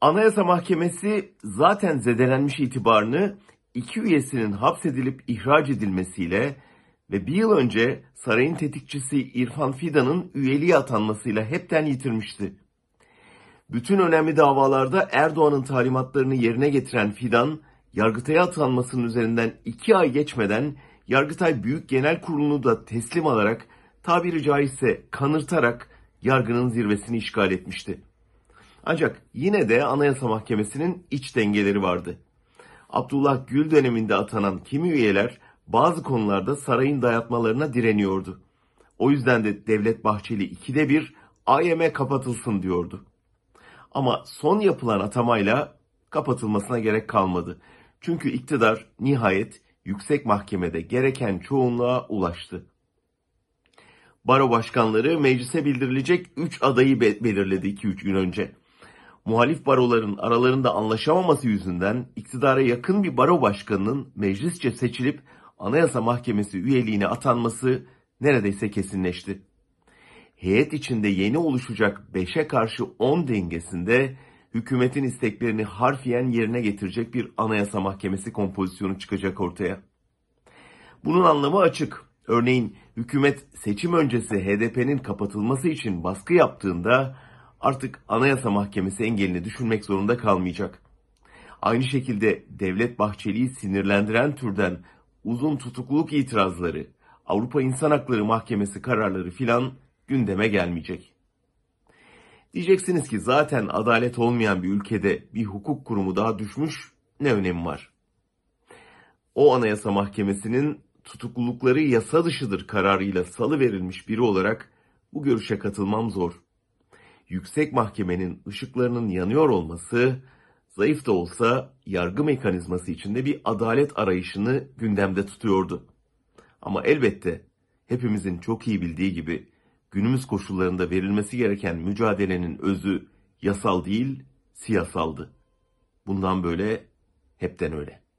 Anayasa Mahkemesi zaten zedelenmiş itibarını iki üyesinin hapsedilip ihraç edilmesiyle ve bir yıl önce sarayın tetikçisi İrfan Fidan'ın üyeliğe atanmasıyla hepten yitirmişti. Bütün önemli davalarda Erdoğan'ın talimatlarını yerine getiren Fidan, Yargıtay'a atanmasının üzerinden iki ay geçmeden Yargıtay Büyük Genel Kurulu'nu da teslim alarak tabiri caizse kanırtarak yargının zirvesini işgal etmişti. Ancak yine de Anayasa Mahkemesi'nin iç dengeleri vardı. Abdullah Gül döneminde atanan kimi üyeler bazı konularda sarayın dayatmalarına direniyordu. O yüzden de Devlet Bahçeli ikide bir AYM kapatılsın diyordu. Ama son yapılan atamayla kapatılmasına gerek kalmadı. Çünkü iktidar nihayet yüksek mahkemede gereken çoğunluğa ulaştı. Baro başkanları meclise bildirilecek 3 adayı be- belirledi 2-3 gün önce. Muhalif baroların aralarında anlaşamaması yüzünden iktidara yakın bir baro başkanının meclisçe seçilip Anayasa Mahkemesi üyeliğine atanması neredeyse kesinleşti. Heyet içinde yeni oluşacak 5'e karşı 10 dengesinde hükümetin isteklerini harfiyen yerine getirecek bir Anayasa Mahkemesi kompozisyonu çıkacak ortaya. Bunun anlamı açık. Örneğin hükümet seçim öncesi HDP'nin kapatılması için baskı yaptığında artık Anayasa Mahkemesi engelini düşünmek zorunda kalmayacak. Aynı şekilde Devlet Bahçeli'yi sinirlendiren türden uzun tutukluluk itirazları, Avrupa İnsan Hakları Mahkemesi kararları filan gündeme gelmeyecek. Diyeceksiniz ki zaten adalet olmayan bir ülkede bir hukuk kurumu daha düşmüş ne önemi var? O Anayasa Mahkemesi'nin tutuklulukları yasa dışıdır kararıyla salı verilmiş biri olarak bu görüşe katılmam zor. Yüksek Mahkemenin ışıklarının yanıyor olması zayıf da olsa yargı mekanizması içinde bir adalet arayışını gündemde tutuyordu. Ama elbette hepimizin çok iyi bildiği gibi günümüz koşullarında verilmesi gereken mücadelenin özü yasal değil, siyasaldı. Bundan böyle hepten öyle.